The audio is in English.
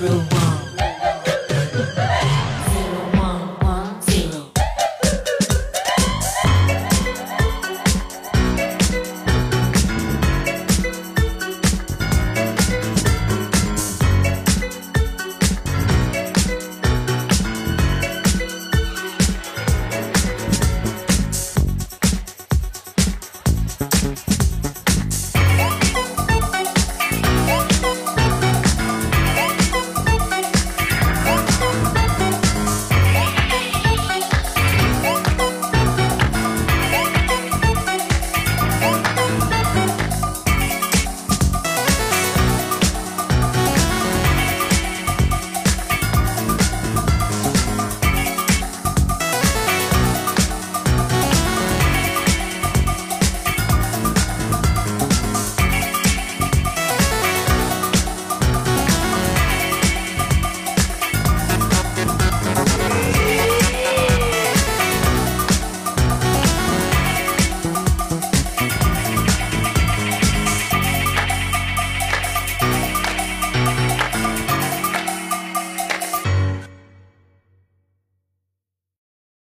room.